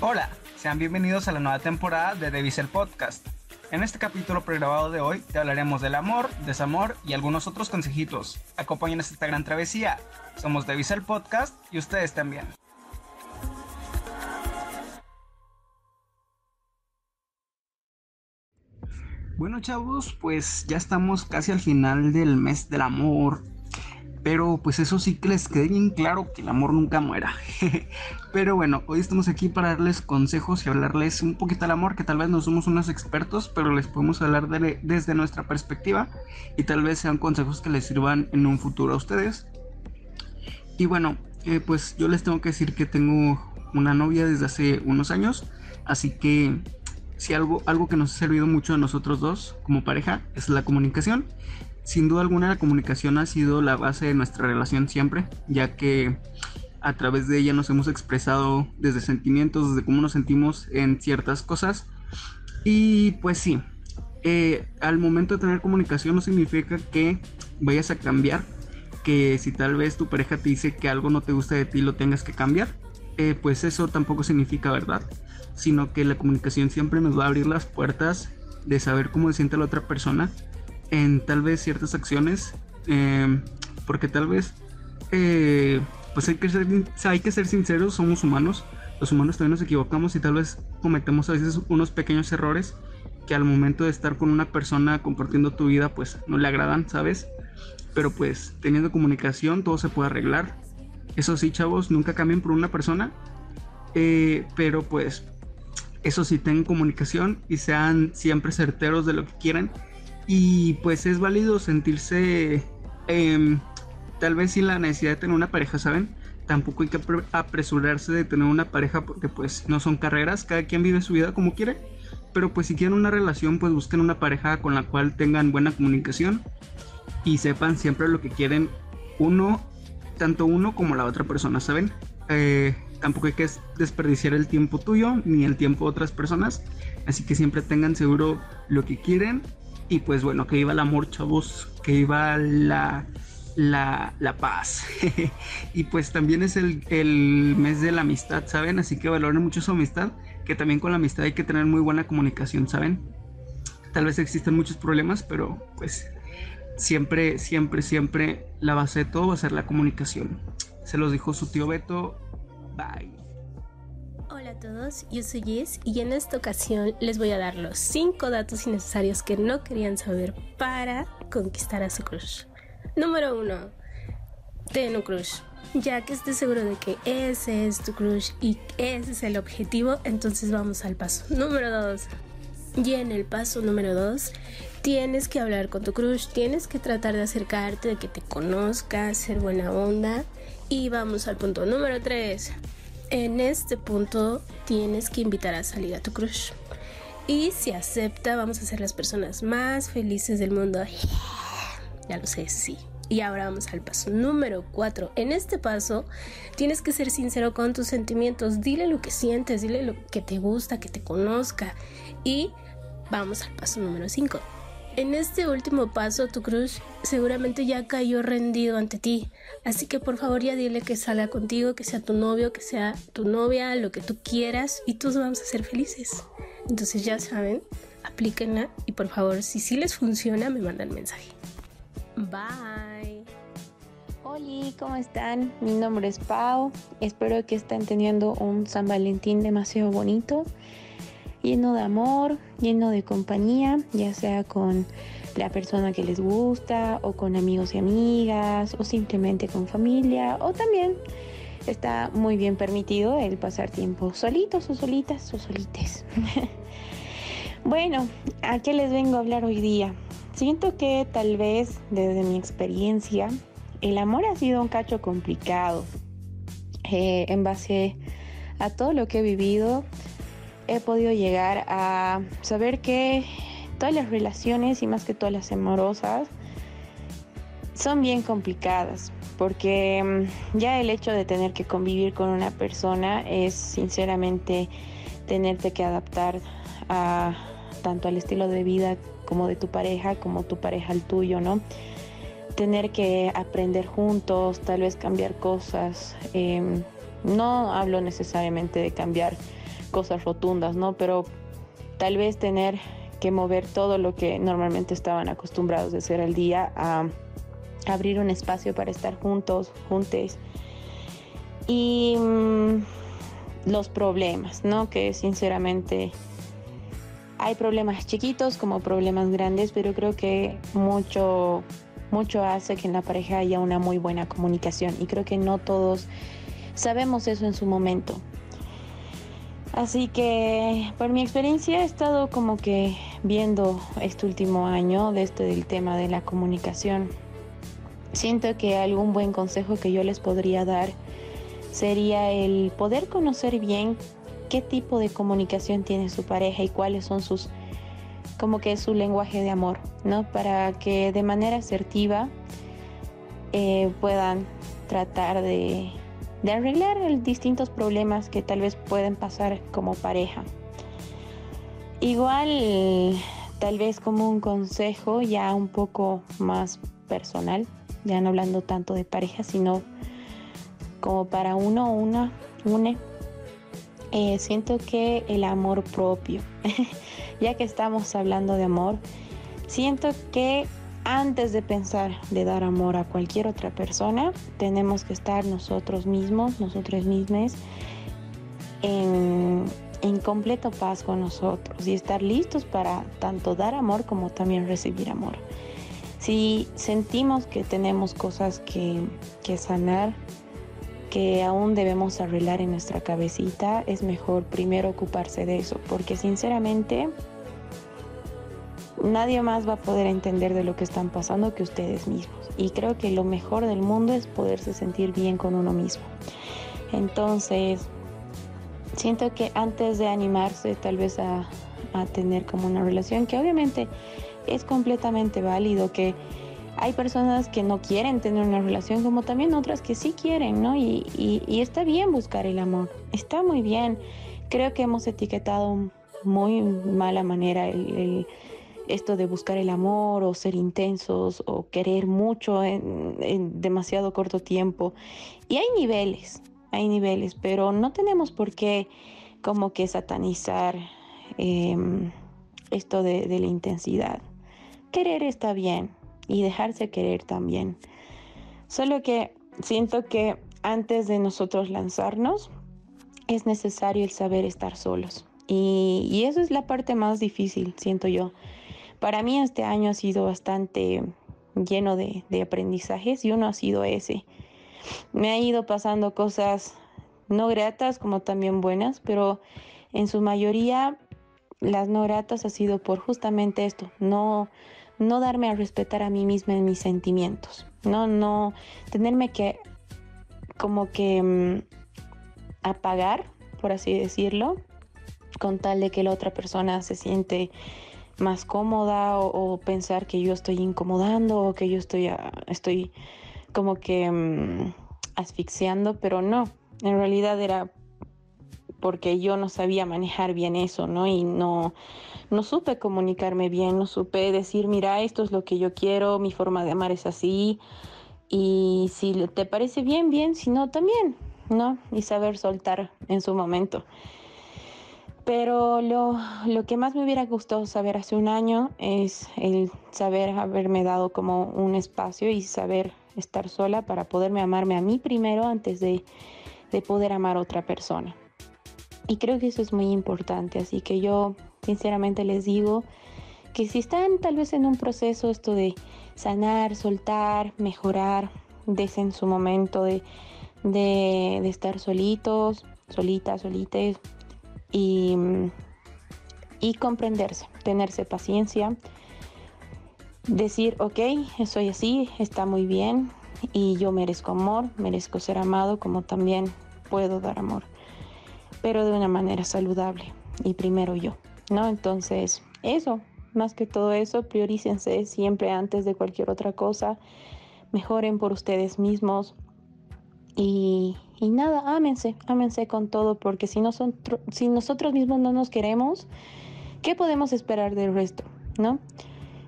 Hola, sean bienvenidos a la nueva temporada de Devisel Podcast. En este capítulo pregrabado de hoy te hablaremos del amor, desamor y algunos otros consejitos. Acompáñenos esta gran travesía. Somos Devisel Podcast y ustedes también. Bueno chavos, pues ya estamos casi al final del mes del amor. Pero pues eso sí que les quede bien claro que el amor nunca muera. pero bueno, hoy estamos aquí para darles consejos y hablarles un poquito del amor, que tal vez no somos unos expertos, pero les podemos hablar desde nuestra perspectiva y tal vez sean consejos que les sirvan en un futuro a ustedes. Y bueno, eh, pues yo les tengo que decir que tengo una novia desde hace unos años, así que si algo, algo que nos ha servido mucho a nosotros dos como pareja es la comunicación. Sin duda alguna la comunicación ha sido la base de nuestra relación siempre, ya que a través de ella nos hemos expresado desde sentimientos, desde cómo nos sentimos en ciertas cosas. Y pues sí, eh, al momento de tener comunicación no significa que vayas a cambiar, que si tal vez tu pareja te dice que algo no te gusta de ti lo tengas que cambiar, eh, pues eso tampoco significa verdad sino que la comunicación siempre nos va a abrir las puertas de saber cómo se siente la otra persona en tal vez ciertas acciones, em, porque tal vez, eh, pues hay que, ser, hay que ser sinceros, somos humanos, los humanos también nos equivocamos y tal vez cometemos a veces unos pequeños errores que al momento de estar con una persona compartiendo tu vida, pues no le agradan, ¿sabes? Pero pues teniendo comunicación todo se puede arreglar. Eso sí, chavos, nunca cambien por una persona. Eh, pero pues eso sí, tengan comunicación y sean siempre certeros de lo que quieren. Y pues es válido sentirse em, tal vez sin la necesidad de tener una pareja, ¿saben? Tampoco hay que apresurarse de tener una pareja porque pues no son carreras, cada quien vive su vida como quiere. Pero pues si quieren una relación, pues busquen una pareja con la cual tengan buena comunicación y sepan siempre lo que quieren uno, tanto uno como la otra persona, ¿saben? Eh, tampoco hay que desperdiciar el tiempo tuyo ni el tiempo de otras personas. Así que siempre tengan seguro lo que quieren. Y pues bueno, que viva el amor, chavos. Que viva la, la, la paz. y pues también es el, el, mes de la amistad, ¿saben? Así que valoren mucho su amistad. Que también con la amistad hay que tener muy buena comunicación, ¿saben? Tal vez existen muchos problemas, pero pues siempre, siempre, siempre la base de todo va a ser la comunicación. Se los dijo su tío Beto Bye. Hola a todos, yo soy Jess y en esta ocasión les voy a dar los 5 datos innecesarios que no querían saber para conquistar a su crush. Número 1. Ten un crush. Ya que estés seguro de que ese es tu crush y ese es el objetivo, entonces vamos al paso. Número 2. Y en el paso número 2, tienes que hablar con tu crush, tienes que tratar de acercarte, de que te conozca, ser buena onda y vamos al punto número 3. En este punto tienes que invitar a salir a tu crush. Y si acepta, vamos a ser las personas más felices del mundo. Ya lo sé, sí. Y ahora vamos al paso número 4. En este paso tienes que ser sincero con tus sentimientos. Dile lo que sientes, dile lo que te gusta, que te conozca. Y vamos al paso número 5. En este último paso, tu crush seguramente ya cayó rendido ante ti. Así que por favor ya dile que salga contigo, que sea tu novio, que sea tu novia, lo que tú quieras y todos vamos a ser felices. Entonces ya saben, aplíquenla y por favor, si sí les funciona, me mandan mensaje. Bye. Hola, ¿cómo están? Mi nombre es Pau. Espero que estén teniendo un San Valentín demasiado bonito lleno de amor, lleno de compañía, ya sea con la persona que les gusta o con amigos y amigas o simplemente con familia o también está muy bien permitido el pasar tiempo solitos o solitas o solites. bueno, ¿a qué les vengo a hablar hoy día? Siento que tal vez desde mi experiencia el amor ha sido un cacho complicado eh, en base a todo lo que he vivido he podido llegar a saber que todas las relaciones y más que todas las amorosas son bien complicadas porque mm, ya el hecho de tener que convivir con una persona es sinceramente tenerte que adaptar a tanto al estilo de vida como de tu pareja como tu pareja al tuyo, ¿no? Tener que aprender juntos, tal vez cambiar cosas. Em, no hablo necesariamente de cambiar cosas rotundas, ¿no? Pero tal vez tener que mover todo lo que normalmente estaban acostumbrados a hacer al día a abrir un espacio para estar juntos, juntes. Y mm, los problemas, ¿no? Que sinceramente hay problemas chiquitos como problemas grandes, pero creo que mucho mucho hace que en la pareja haya una muy buena comunicación y creo que no todos sabemos eso en su momento. Así que por mi experiencia he estado como que viendo este último año de este del tema de la comunicación. Siento que algún buen consejo que yo les podría dar sería el poder conocer bien qué tipo de comunicación tiene su pareja y cuáles son sus como que su lenguaje de amor, ¿no? Para que de manera asertiva eh, puedan tratar de de arreglar distintos problemas que tal vez pueden pasar como pareja. Igual, tal vez como un consejo ya un poco más personal, ya no hablando tanto de pareja, sino como para uno una, une. Eh, siento que el amor propio, ya que estamos hablando de amor, siento que antes de pensar de dar amor a cualquier otra persona, tenemos que estar nosotros mismos, nosotros mismos, en, en completo paz con nosotros y estar listos para tanto dar amor como también recibir amor. Si sentimos que tenemos cosas que, que sanar, que aún debemos arreglar en nuestra cabecita, es mejor primero ocuparse de eso, porque sinceramente nadie más va a poder entender de lo que están pasando que ustedes mismos. Y creo que lo mejor del mundo es poderse sentir bien con uno mismo. Entonces, siento que antes de animarse tal vez a, tener como una relación, que obviamente es completamente válido, que hay personas que no quieren tener una relación, como también otras que sí quieren, ¿no? Y, está bien buscar el amor, está muy bien. Creo que hemos etiquetado muy mala manera el esto de buscar el amor o ser intensos o querer mucho en, demasiado corto tiempo. Y hay niveles, hay niveles, pero no tenemos por qué como que satanizar em, esto de, de la intensidad. Querer está bien y dejarse querer también. Solo que siento que antes de nosotros lanzarnos, es necesario el saber estar solos. Y, y, eso es la parte más difícil, siento yo. Para mí este año ha sido bastante lleno de, aprendizajes y uno ha sido ese. Me ha ido pasando cosas no gratas como también buenas, pero en su mayoría las no gratas ha sido por justamente esto, no, no darme a respetar a mí misma en mis sentimientos, no, no, tenerme que como que mm, apagar, por así decirlo, con tal de que la otra persona se siente más cómoda o, pensar que yo estoy incomodando o que yo estoy, ah, estoy como que mm, asfixiando, pero no, en realidad era porque yo no sabía manejar bien eso, ¿no? Y no, no supe comunicarme bien, no supe decir, mira, esto es lo que yo quiero, mi forma de amar es así, y si te parece bien, bien, si no, también, ¿no? Y saber soltar en su momento. Pero lo, lo, que más me hubiera gustado saber hace un año es el saber haberme dado como un espacio y saber estar sola para poderme amarme a mí primero antes de, de poder amar a otra persona. Y creo que eso es muy importante, así que yo sinceramente les digo que si están tal vez en un proceso esto de sanar, soltar, mejorar, des en su momento de, de, de estar solitos, solitas, solites, y, y comprenderse, tenerse paciencia, decir, ok, soy así, está muy bien y yo merezco amor, merezco ser amado como también puedo dar amor, pero de una manera saludable y primero yo, ¿no? Entonces, eso, más que todo eso, priorícense siempre antes de cualquier otra cosa, mejoren por ustedes mismos y, nada, ámense, ámense con todo, porque si, no son, si nosotros mismos no nos queremos, ¿qué podemos esperar del resto? ¿No?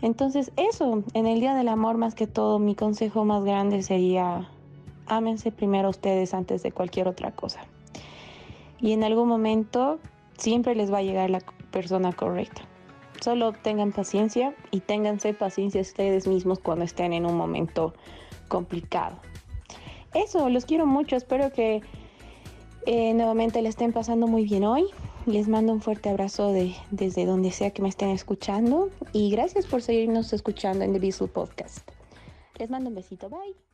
Entonces, eso, en el Día del Amor, más que todo, mi consejo más grande sería, ámense primero ustedes antes de cualquier otra cosa. Y en algún momento, siempre les va a llegar la persona correcta. Solo tengan paciencia y ténganse paciencia ustedes mismos cuando estén en un momento complicado. Eso, los quiero mucho, espero que eh, nuevamente le estén pasando muy bien hoy. Les mando un fuerte abrazo de, desde donde sea que me estén escuchando y gracias por seguirnos escuchando en The Visual Podcast. Les mando un besito, bye.